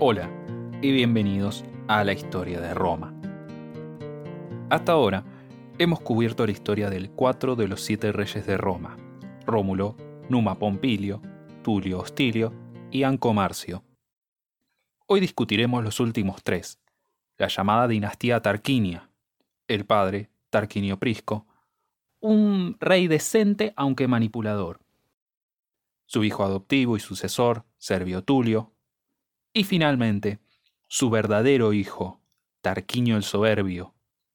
Hola y bienvenidos a la historia de Roma. Hasta ahora hemos cubierto la historia del cuatro de los siete reyes de Roma, Rómulo, Numa Pompilio, Tulio Hostilio y Anco Marcio. Hoy discutiremos los últimos tres, la llamada dinastía Tarquinia, el padre, Tarquinio Prisco, un rey decente aunque manipulador, su hijo adoptivo y sucesor, Servio Tulio, y finalmente, su verdadero hijo, Tarquinio el Soberbio,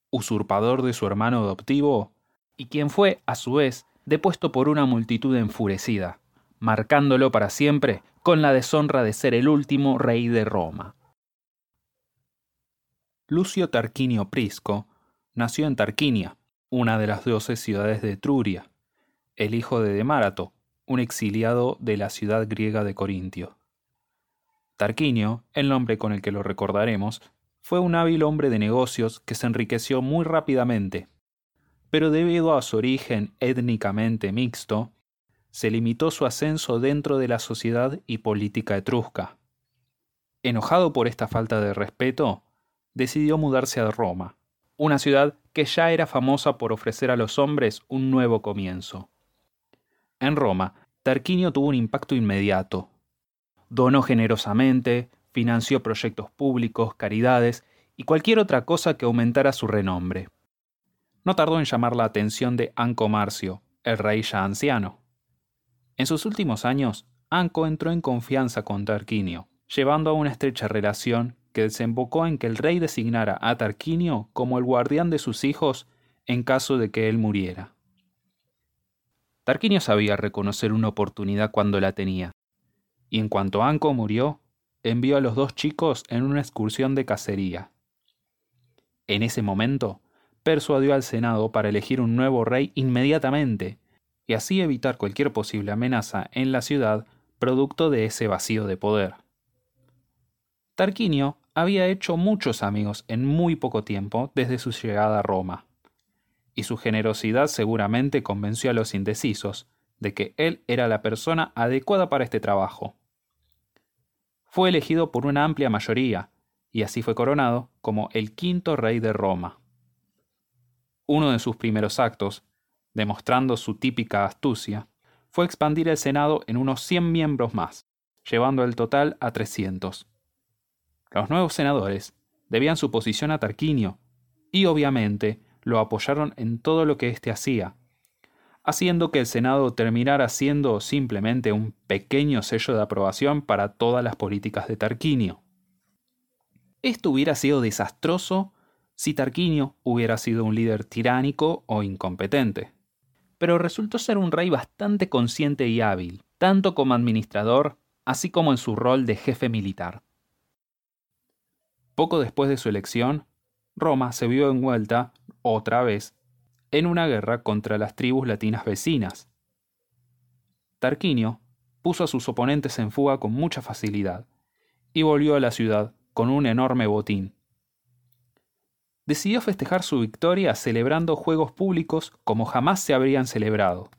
usurpador de su hermano adoptivo, y quien fue, a su vez, depuesto por una multitud enfurecida, marcándolo para siempre con la deshonra de ser el último rey de Roma. Lucio Tarquinio Prisco nació en Tarquinia, una de las doce ciudades de Etruria, el hijo de Demárato, un exiliado de la ciudad griega de Corintio. Tarquinio, el nombre con el que lo recordaremos, fue un hábil hombre de negocios que se enriqueció muy rápidamente, pero debido a su origen étnicamente mixto, se limitó su ascenso dentro de la sociedad y política etrusca. Enojado por esta falta de respeto, decidió mudarse a Roma, una ciudad que ya era famosa por ofrecer a los hombres un nuevo comienzo. En Roma, Tarquinio tuvo un impacto inmediato, donó generosamente, financió proyectos públicos, caridades y cualquier otra cosa que aumentara su renombre. No tardó en llamar la atención de Anco Marcio, el rey ya anciano. En sus últimos años, Anco entró en confianza con Tarquinio, llevando a una estrecha relación que desembocó en que el rey designara a Tarquinio como el guardián de sus hijos en caso de que él muriera. Tarquinio sabía reconocer una oportunidad cuando la tenía, y en cuanto Anco murió, envió a los dos chicos en una excursión de cacería. En ese momento, persuadió al Senado para elegir un nuevo rey inmediatamente, y así evitar cualquier posible amenaza en la ciudad producto de ese vacío de poder. Tarquinio había hecho muchos amigos en muy poco tiempo desde su llegada a Roma, y su generosidad seguramente convenció a los indecisos de que él era la persona adecuada para este trabajo fue elegido por una amplia mayoría, y así fue coronado como el quinto rey de Roma. Uno de sus primeros actos, demostrando su típica astucia, fue expandir el Senado en unos 100 miembros más, llevando el total a 300. Los nuevos senadores debían su posición a Tarquinio, y obviamente lo apoyaron en todo lo que éste hacía, haciendo que el Senado terminara siendo simplemente un pequeño sello de aprobación para todas las políticas de Tarquinio. Esto hubiera sido desastroso si Tarquinio hubiera sido un líder tiránico o incompetente. Pero resultó ser un rey bastante consciente y hábil, tanto como administrador, así como en su rol de jefe militar. Poco después de su elección, Roma se vio envuelta, otra vez, en una guerra contra las tribus latinas vecinas. Tarquinio puso a sus oponentes en fuga con mucha facilidad y volvió a la ciudad con un enorme botín. Decidió festejar su victoria celebrando juegos públicos como jamás se habrían celebrado.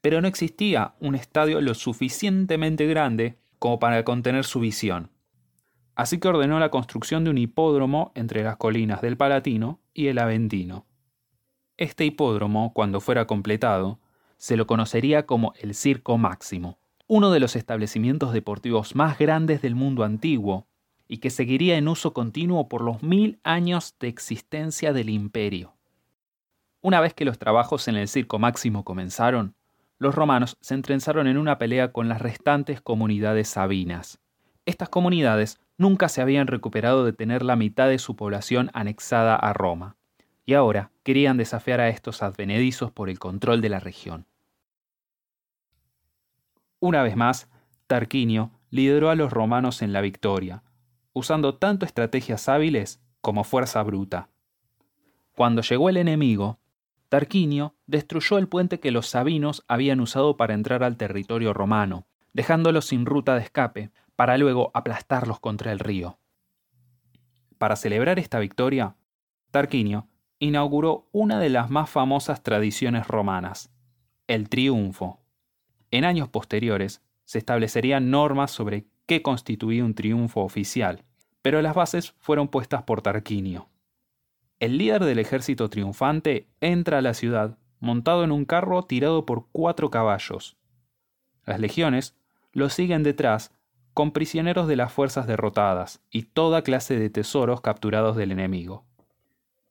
Pero no existía un estadio lo suficientemente grande como para contener su visión. Así que ordenó la construcción de un hipódromo entre las colinas del Palatino y el Aventino. Este hipódromo, cuando fuera completado, se lo conocería como el Circo Máximo, uno de los establecimientos deportivos más grandes del mundo antiguo, y que seguiría en uso continuo por los mil años de existencia del imperio. Una vez que los trabajos en el Circo Máximo comenzaron, los romanos se entrenzaron en una pelea con las restantes comunidades sabinas. Estas comunidades nunca se habían recuperado de tener la mitad de su población anexada a Roma y ahora querían desafiar a estos advenedizos por el control de la región. Una vez más, Tarquinio lideró a los romanos en la victoria, usando tanto estrategias hábiles como fuerza bruta. Cuando llegó el enemigo, Tarquinio destruyó el puente que los sabinos habían usado para entrar al territorio romano, dejándolos sin ruta de escape, para luego aplastarlos contra el río. Para celebrar esta victoria, Tarquinio inauguró una de las más famosas tradiciones romanas, el triunfo. En años posteriores se establecerían normas sobre que constituía un triunfo oficial, pero las bases fueron puestas por Tarquinio. El líder del ejército triunfante entra a la ciudad montado en un carro tirado por cuatro caballos. Las legiones lo siguen detrás con prisioneros de las fuerzas derrotadas y toda clase de tesoros capturados del enemigo.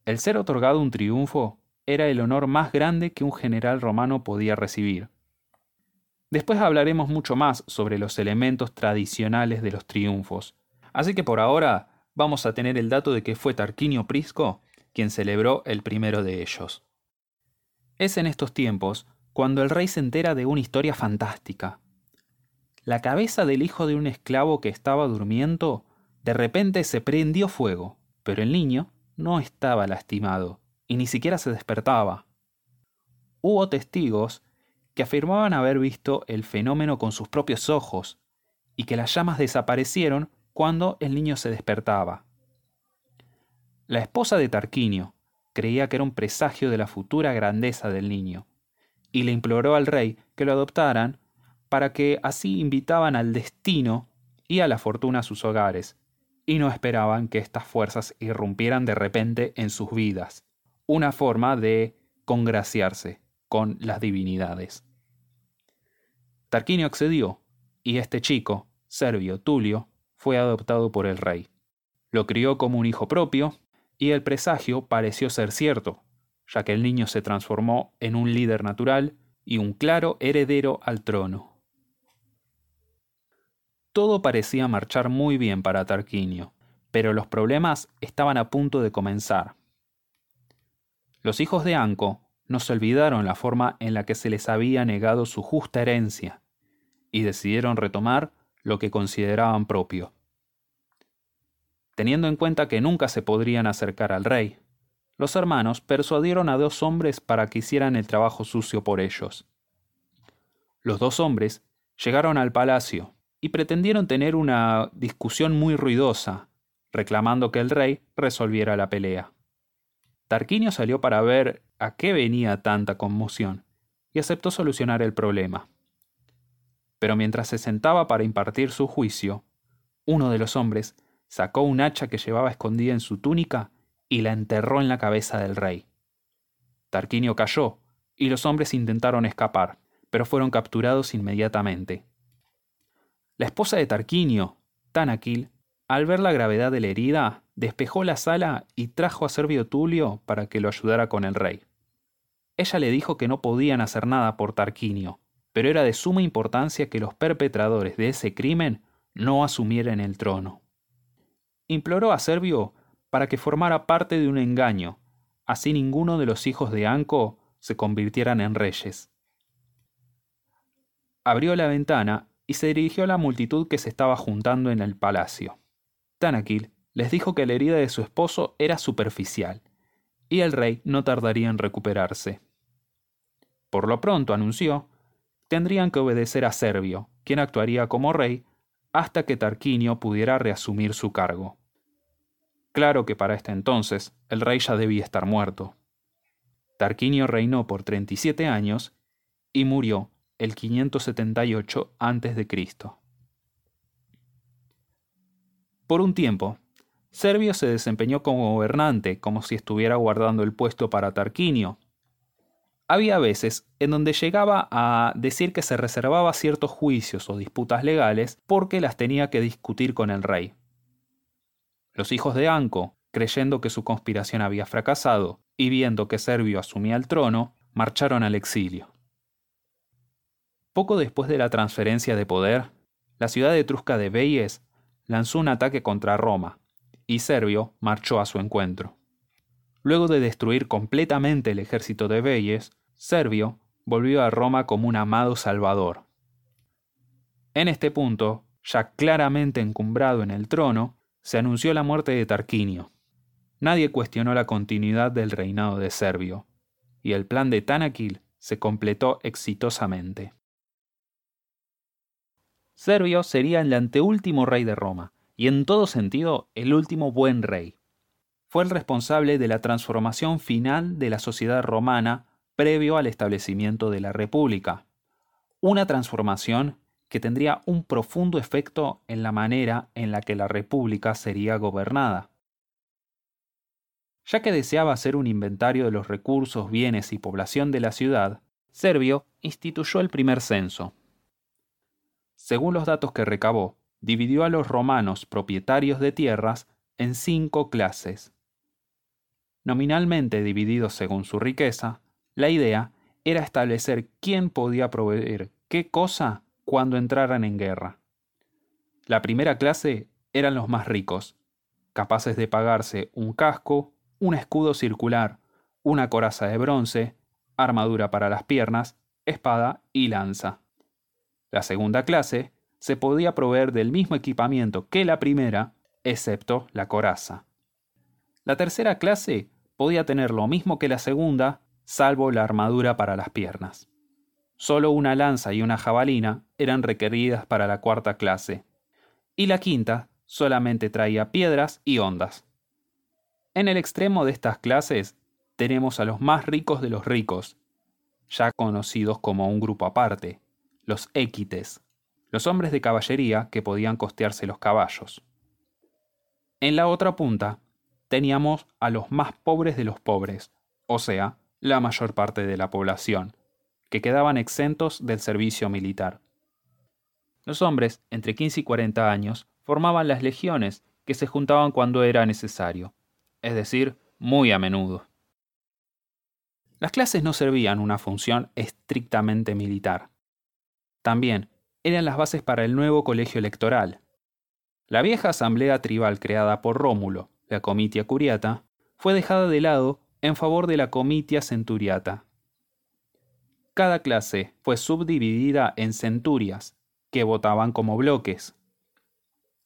El ser otorgado un triunfo era el honor más grande que un general romano podía recibir. Después hablaremos mucho más sobre los elementos tradicionales de los triunfos, así que por ahora vamos a tener el dato de que fue Tarquinio Prisco quien celebró el primero de ellos. Es en estos tiempos cuando el rey se entera de una historia fantástica. La cabeza del hijo de un esclavo que estaba durmiendo de repente se prendió fuego, pero el niño no estaba lastimado y ni siquiera se despertaba. Hubo testigos que afirmaban haber visto el fenómeno con sus propios ojos y que las llamas desaparecieron cuando el niño se despertaba. La esposa de Tarquinio creía que era un presagio de la futura grandeza del niño, y le imploró al rey que lo adoptaran para que así invitaban al destino y a la fortuna a sus hogares, y no esperaban que estas fuerzas irrumpieran de repente en sus vidas, una forma de congraciarse con las divinidades. Tarquinio accedió, y este chico, Servio Tulio, fue adoptado por el rey. Lo crió como un hijo propio, y el presagio pareció ser cierto, ya que el niño se transformó en un líder natural y un claro heredero al trono. Todo parecía marchar muy bien para Tarquinio, pero los problemas estaban a punto de comenzar. Los hijos de Anco no se olvidaron la forma en la que se les había negado su justa herencia, y decidieron retomar lo que consideraban propio. Teniendo en cuenta que nunca se podrían acercar al rey, los hermanos persuadieron a dos hombres para que hicieran el trabajo sucio por ellos. Los dos hombres llegaron al palacio y pretendieron tener una discusión muy ruidosa, reclamando que el rey resolviera la pelea. Tarquinio salió para ver a qué venía tanta conmoción y aceptó solucionar el problema. Pero mientras se sentaba para impartir su juicio, uno de los hombres sacó un hacha que llevaba escondida en su túnica y la enterró en la cabeza del rey. Tarquinio cayó, y los hombres intentaron escapar, pero fueron capturados inmediatamente. La esposa de Tarquinio, Tanaquil, al ver la gravedad de la herida, despejó la sala y trajo a Servio Tulio para que lo ayudara con el rey. Ella le dijo que no podían hacer nada por Tarquinio, pero era de suma importancia que los perpetradores de ese crimen no asumieran el trono. Imploró a Servio para que formara parte de un engaño, así ninguno de los hijos de Anco se convirtieran en reyes. Abrió la ventana y se dirigió a la multitud que se estaba juntando en el palacio. Tanakil les dijo que la herida de su esposo era superficial, y el rey no tardaría en recuperarse. Por lo pronto anunció, tendrían que obedecer a Servio, quien actuaría como rey hasta que Tarquinio pudiera reasumir su cargo. Claro que para este entonces el rey ya debía estar muerto. Tarquinio reinó por 37 años y murió el 578 a.C. Por un tiempo, Servio se desempeñó como gobernante, como si estuviera guardando el puesto para Tarquinio. Había veces en donde llegaba a decir que se reservaba ciertos juicios o disputas legales porque las tenía que discutir con el rey. Los hijos de Anco, creyendo que su conspiración había fracasado y viendo que Servio asumía el trono, marcharon al exilio. Poco después de la transferencia de poder, la ciudad etrusca de Veies lanzó un ataque contra Roma, y Servio marchó a su encuentro. Luego de destruir completamente el ejército de Veies, Servio volvió a Roma como un amado salvador. En este punto, ya claramente encumbrado en el trono, se anunció la muerte de Tarquinio. Nadie cuestionó la continuidad del reinado de Servio, y el plan de Tanaquil se completó exitosamente. Servio sería el anteúltimo rey de Roma, y en todo sentido el último buen rey. Fue el responsable de la transformación final de la sociedad romana previo al establecimiento de la República. Una transformación que tendría un profundo efecto en la manera en la que la República sería gobernada. Ya que deseaba hacer un inventario de los recursos, bienes y población de la ciudad, Servio instituyó el primer censo. Según los datos que recabó, dividió a los romanos propietarios de tierras en cinco clases. Nominalmente divididos según su riqueza, la idea era establecer quién podía proveer qué cosa cuando entraran en guerra. La primera clase eran los más ricos, capaces de pagarse un casco, un escudo circular, una coraza de bronce, armadura para las piernas, espada y lanza. La segunda clase se podía proveer del mismo equipamiento que la primera, excepto la coraza. La tercera clase podía tener lo mismo que la segunda, salvo la armadura para las piernas. Solo una lanza y una jabalina eran requeridas para la cuarta clase, y la quinta solamente traía piedras y ondas. En el extremo de estas clases tenemos a los más ricos de los ricos, ya conocidos como un grupo aparte, los équites, los hombres de caballería que podían costearse los caballos. En la otra punta teníamos a los más pobres de los pobres, o sea, la mayor parte de la población, que quedaban exentos del servicio militar. Los hombres, entre 15 y 40 años, formaban las legiones que se juntaban cuando era necesario, es decir, muy a menudo. Las clases no servían una función estrictamente militar. También eran las bases para el nuevo colegio electoral. La vieja asamblea tribal creada por Rómulo, la Comitia Curiata, fue dejada de lado en favor de la Comitia Centuriata. Cada clase fue subdividida en centurias, que votaban como bloques.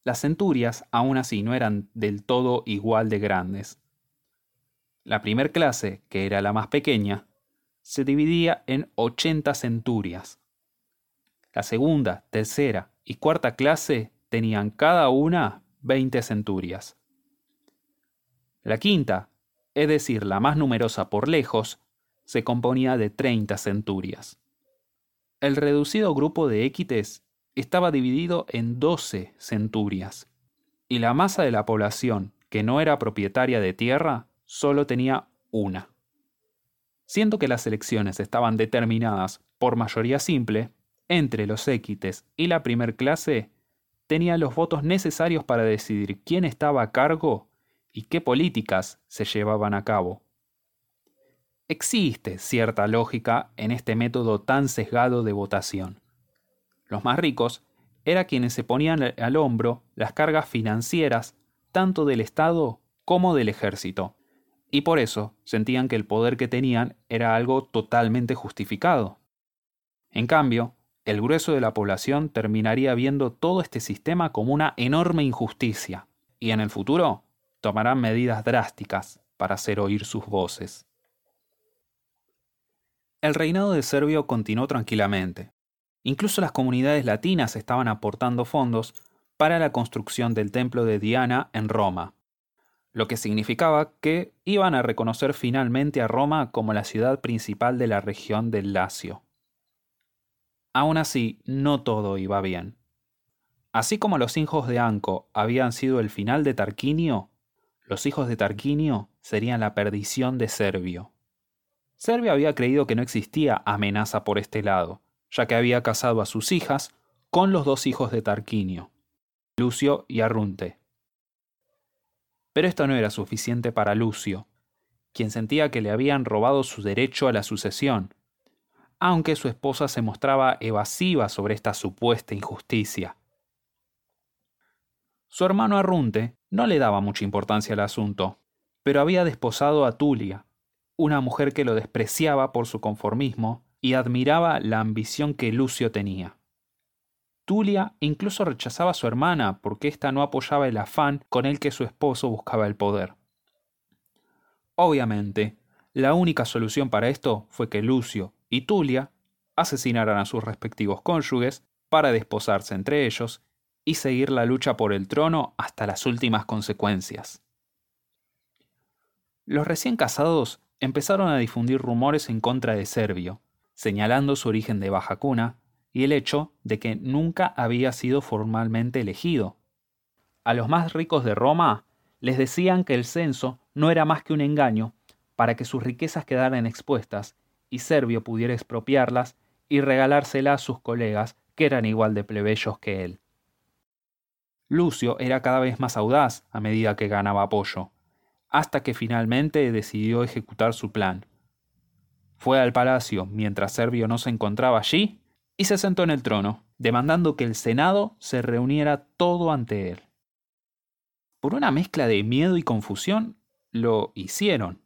Las centurias aún así no eran del todo igual de grandes. La primer clase, que era la más pequeña, se dividía en 80 centurias. La segunda, tercera y cuarta clase tenían cada una 20 centurias. La quinta, es decir, la más numerosa por lejos, se componía de 30 centurias. El reducido grupo de équites estaba dividido en 12 centurias, y la masa de la población que no era propietaria de tierra solo tenía una. Siendo que las elecciones estaban determinadas por mayoría simple, entre los équites y la primer clase, tenía los votos necesarios para decidir quién estaba a cargo y qué políticas se llevaban a cabo. Existe cierta lógica en este método tan sesgado de votación. Los más ricos eran quienes se ponían al hombro las cargas financieras tanto del Estado como del ejército, y por eso sentían que el poder que tenían era algo totalmente justificado. En cambio, el grueso de la población terminaría viendo todo este sistema como una enorme injusticia, y en el futuro tomarán medidas drásticas para hacer oír sus voces. El reinado de Servio continuó tranquilamente. Incluso las comunidades latinas estaban aportando fondos para la construcción del templo de Diana en Roma, lo que significaba que iban a reconocer finalmente a Roma como la ciudad principal de la región del Lacio. Aún así, no todo iba bien. Así como los hijos de Anco habían sido el final de Tarquinio, los hijos de Tarquinio serían la perdición de Servio. Servio había creído que no existía amenaza por este lado, ya que había casado a sus hijas con los dos hijos de Tarquinio, Lucio y Arrunte. Pero esto no era suficiente para Lucio, quien sentía que le habían robado su derecho a la sucesión, aunque su esposa se mostraba evasiva sobre esta supuesta injusticia. Su hermano Arrunte no le daba mucha importancia al asunto, pero había desposado a Tulia, una mujer que lo despreciaba por su conformismo y admiraba la ambición que Lucio tenía. Tulia incluso rechazaba a su hermana porque ésta no apoyaba el afán con el que su esposo buscaba el poder. Obviamente, la única solución para esto fue que Lucio y Tulia asesinaran a sus respectivos cónyuges para desposarse entre ellos y seguir la lucha por el trono hasta las últimas consecuencias. Los recién casados empezaron a difundir rumores en contra de Servio, señalando su origen de baja cuna y el hecho de que nunca había sido formalmente elegido. A los más ricos de Roma les decían que el censo no era más que un engaño para que sus riquezas quedaran expuestas y Servio pudiera expropiarlas y regalárselas a sus colegas que eran igual de plebeyos que él. Lucio era cada vez más audaz a medida que ganaba apoyo, hasta que finalmente decidió ejecutar su plan. Fue al palacio mientras Servio no se encontraba allí y se sentó en el trono, demandando que el Senado se reuniera todo ante él. Por una mezcla de miedo y confusión, lo hicieron.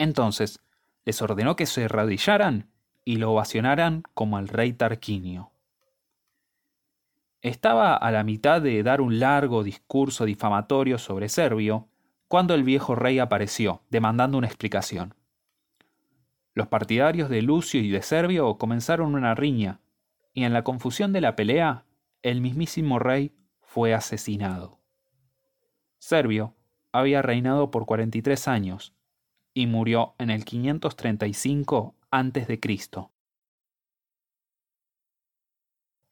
Entonces, les ordenó que se arrodillaran y lo ovacionaran como al rey Tarquinio. Estaba a la mitad de dar un largo discurso difamatorio sobre Servio cuando el viejo rey apareció, demandando una explicación. Los partidarios de Lucio y de Servio comenzaron una riña, y en la confusión de la pelea, el mismísimo rey fue asesinado. Servio había reinado por 43 años y murió en el 535 a.C.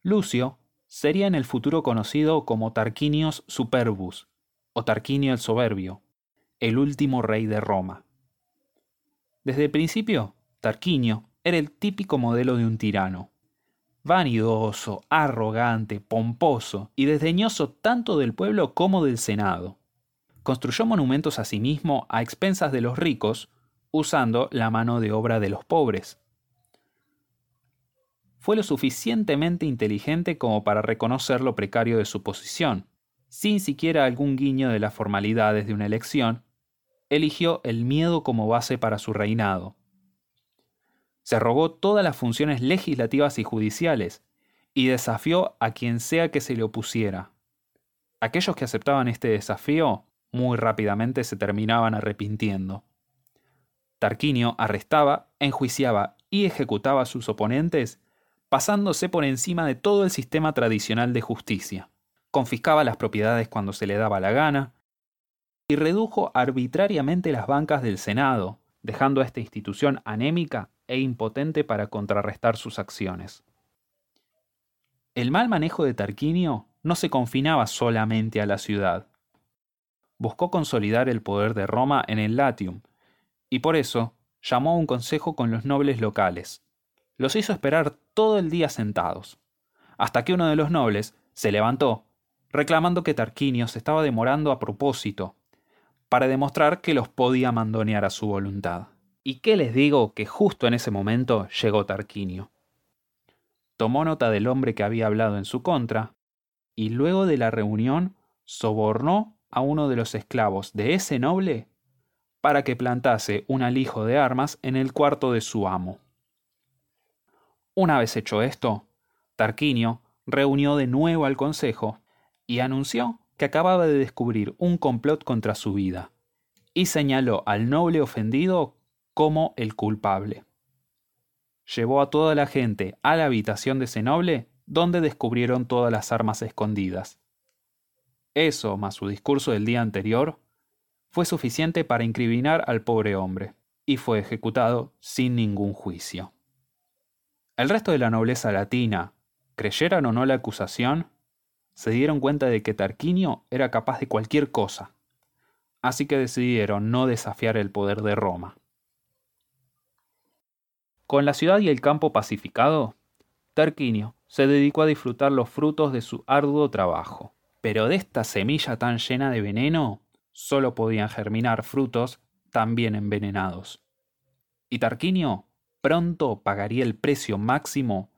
Lucio sería en el futuro conocido como Tarquinius Superbus o Tarquinio el Soberbio, el último rey de Roma. Desde el principio, Tarquinio era el típico modelo de un tirano. Vanidoso, arrogante, pomposo y desdeñoso tanto del pueblo como del Senado. Construyó monumentos a sí mismo a expensas de los ricos, usando la mano de obra de los pobres. Fue lo suficientemente inteligente como para reconocer lo precario de su posición. Sin siquiera algún guiño de las formalidades de una elección, eligió el miedo como base para su reinado se arrogó todas las funciones legislativas y judiciales, y desafió a quien sea que se le opusiera. Aquellos que aceptaban este desafío muy rápidamente se terminaban arrepintiendo. Tarquinio arrestaba, enjuiciaba y ejecutaba a sus oponentes, pasándose por encima de todo el sistema tradicional de justicia. Confiscaba las propiedades cuando se le daba la gana, y redujo arbitrariamente las bancas del Senado, dejando a esta institución anémica e impotente para contrarrestar sus acciones. El mal manejo de Tarquinio no se confinaba solamente a la ciudad. Buscó consolidar el poder de Roma en el Latium, y por eso llamó a un consejo con los nobles locales. Los hizo esperar todo el día sentados, hasta que uno de los nobles se levantó, reclamando que Tarquinio se estaba demorando a propósito, para demostrar que los podía mandonear a su voluntad. ¿Y qué les digo que justo en ese momento llegó Tarquinio? Tomó nota del hombre que había hablado en su contra, y luego de la reunión sobornó a uno de los esclavos de ese noble para que plantase un alijo de armas en el cuarto de su amo. Una vez hecho esto, Tarquinio reunió de nuevo al consejo y anunció que acababa de descubrir un complot contra su vida, y señaló al noble ofendido como el culpable. Llevó a toda la gente a la habitación de ese noble, donde descubrieron todas las armas escondidas. Eso, más su discurso del día anterior, fue suficiente para incriminar al pobre hombre, y fue ejecutado sin ningún juicio. El resto de la nobleza latina, creyeran o no la acusación, se dieron cuenta de que Tarquinio era capaz de cualquier cosa, así que decidieron no desafiar el poder de Roma. Con la ciudad y el campo pacificado, Tarquinio se dedicó a disfrutar los frutos de su arduo trabajo. Pero de esta semilla tan llena de veneno, solo podían germinar frutos también envenenados. Y Tarquinio pronto pagaría el precio máximo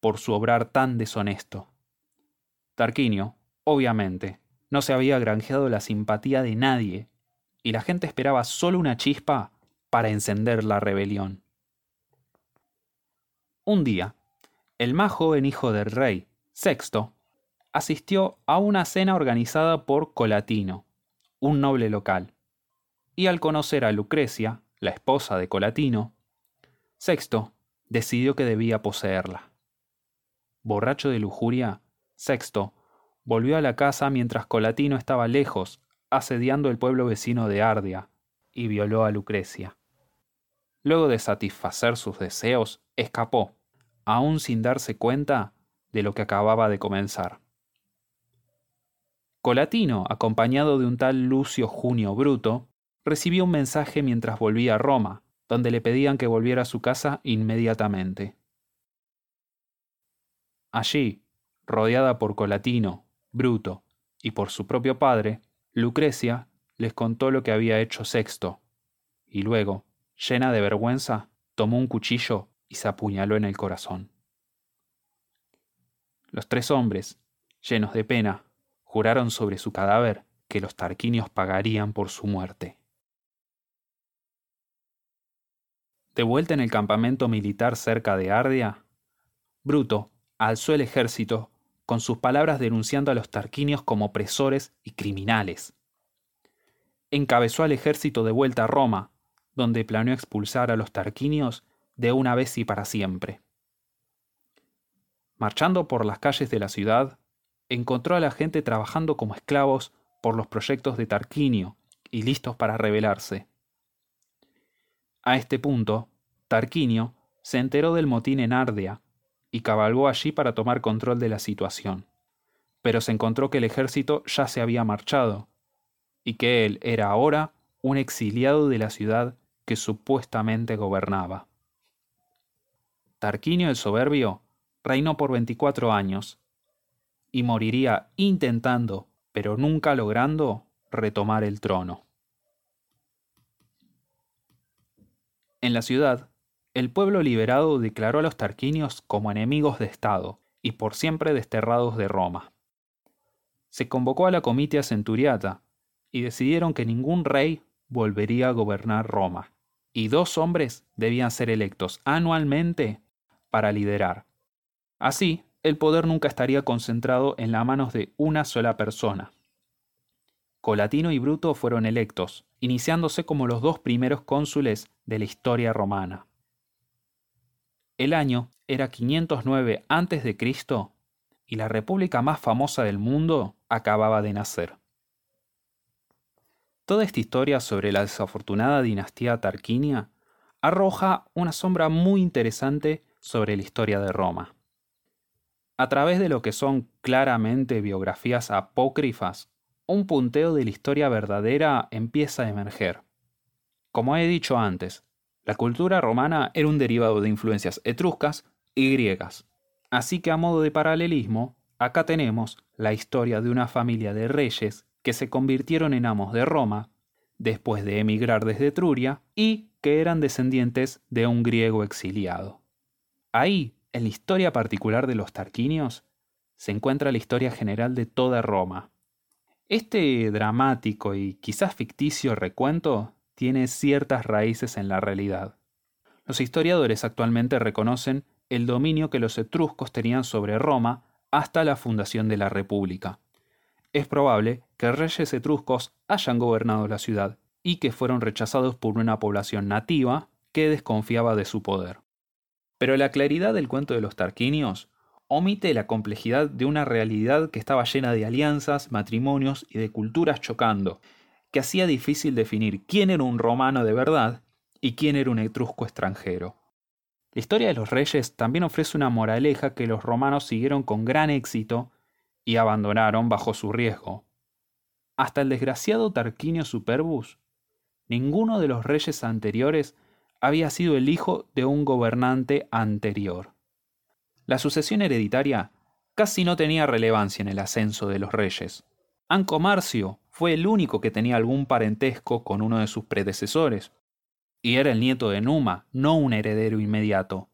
por su obrar tan deshonesto. Tarquinio, obviamente, no se había granjeado la simpatía de nadie, y la gente esperaba solo una chispa para encender la rebelión. Un día, el más joven hijo del rey, Sexto, asistió a una cena organizada por Colatino, un noble local, y al conocer a Lucrecia, la esposa de Colatino, Sexto decidió que debía poseerla. Borracho de lujuria, Sexto volvió a la casa mientras Colatino estaba lejos, asediando el pueblo vecino de Ardia, y violó a Lucrecia. Luego de satisfacer sus deseos, escapó, aún sin darse cuenta de lo que acababa de comenzar. Colatino, acompañado de un tal Lucio Junio Bruto, recibió un mensaje mientras volvía a Roma, donde le pedían que volviera a su casa inmediatamente. Allí, rodeada por Colatino, Bruto y por su propio padre, Lucrecia les contó lo que había hecho Sexto, y luego, llena de vergüenza, tomó un cuchillo y se apuñaló en el corazón. Los tres hombres, llenos de pena, juraron sobre su cadáver que los tarquinios pagarían por su muerte. De vuelta en el campamento militar cerca de Ardia, Bruto alzó el ejército con sus palabras denunciando a los tarquinios como opresores y criminales. Encabezó al ejército de vuelta a Roma, donde planeó expulsar a los tarquinios de una vez y para siempre. Marchando por las calles de la ciudad, encontró a la gente trabajando como esclavos por los proyectos de Tarquinio y listos para rebelarse. A este punto, Tarquinio se enteró del motín en Ardea y cabalgó allí para tomar control de la situación. Pero se encontró que el ejército ya se había marchado y que él era ahora un exiliado de la ciudad que supuestamente gobernaba. Tarquinio el Soberbio reinó por 24 años y moriría intentando, pero nunca logrando, retomar el trono. En la ciudad, el pueblo liberado declaró a los tarquinios como enemigos de Estado y por siempre desterrados de Roma. Se convocó a la comitia centuriata y decidieron que ningún rey volvería a gobernar Roma, y dos hombres debían ser electos anualmente para liderar. Así, el poder nunca estaría concentrado en las manos de una sola persona. Colatino y Bruto fueron electos, iniciándose como los dos primeros cónsules de la historia romana. El año era 509 a.C. y la república más famosa del mundo acababa de nacer. Toda esta historia sobre la desafortunada dinastía Tarquinia arroja una sombra muy interesante sobre la historia de Roma. A través de lo que son claramente biografías apócrifas, un punteo de la historia verdadera empieza a emerger. Como he dicho antes, la cultura romana era un derivado de influencias etruscas y griegas. Así que a modo de paralelismo, acá tenemos la historia de una familia de reyes que se convirtieron en amos de Roma después de emigrar desde Etruria y que eran descendientes de un griego exiliado. Ahí, en la historia particular de los tarquinios, se encuentra la historia general de toda Roma. Este dramático y quizás ficticio recuento tiene ciertas raíces en la realidad. Los historiadores actualmente reconocen el dominio que los etruscos tenían sobre Roma hasta la fundación de la República. Es probable que reyes etruscos hayan gobernado la ciudad y que fueron rechazados por una población nativa que desconfiaba de su poder. Pero la claridad del cuento de los tarquinios omite la complejidad de una realidad que estaba llena de alianzas, matrimonios y de culturas chocando, que hacía difícil definir quién era un romano de verdad y quién era un etrusco extranjero. La historia de los reyes también ofrece una moraleja que los romanos siguieron con gran éxito y abandonaron bajo su riesgo. Hasta el desgraciado Tarquinio Superbus, ninguno de los reyes anteriores había sido el hijo de un gobernante anterior. La sucesión hereditaria casi no tenía relevancia en el ascenso de los reyes. Anco Marcio fue el único que tenía algún parentesco con uno de sus predecesores, y era el nieto de Numa, no un heredero inmediato.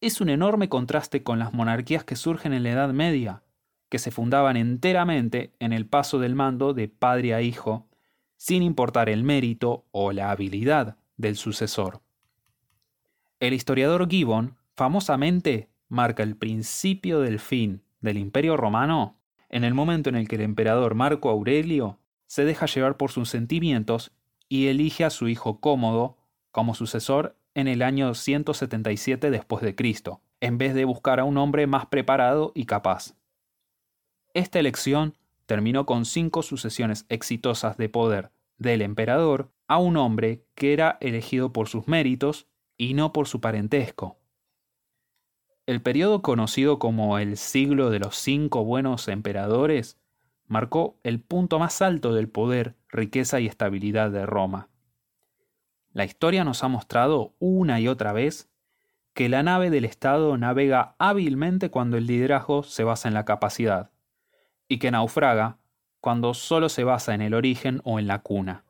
Es un enorme contraste con las monarquías que surgen en la Edad Media, que se fundaban enteramente en el paso del mando de padre a hijo, sin importar el mérito o la habilidad del sucesor. El historiador Gibbon famosamente marca el principio del fin del Imperio Romano en el momento en el que el emperador Marco Aurelio se deja llevar por sus sentimientos y elige a su hijo Cómodo como sucesor en el año 177 después de Cristo, en vez de buscar a un hombre más preparado y capaz. Esta elección terminó con cinco sucesiones exitosas de poder del emperador a un hombre que era elegido por sus méritos y no por su parentesco. El periodo conocido como el siglo de los cinco buenos emperadores marcó el punto más alto del poder, riqueza y estabilidad de Roma. La historia nos ha mostrado una y otra vez que la nave del Estado navega hábilmente cuando el liderazgo se basa en la capacidad, y que naufraga cuando solo se basa en el origen o en la cuna.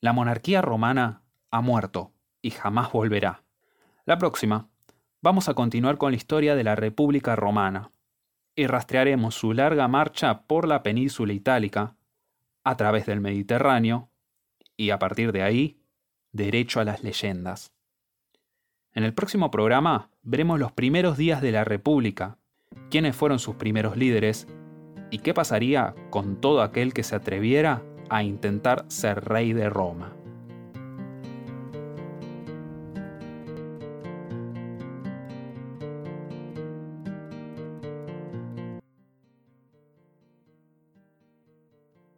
La monarquía romana ha muerto y jamás volverá. La próxima, vamos a continuar con la historia de la República Romana y rastrearemos su larga marcha por la península itálica, a través del Mediterráneo, y a partir de ahí, derecho a las leyendas. En el próximo programa veremos los primeros días de la República, quiénes fueron sus primeros líderes y qué pasaría con todo aquel que se atreviera a intentar ser rey de Roma.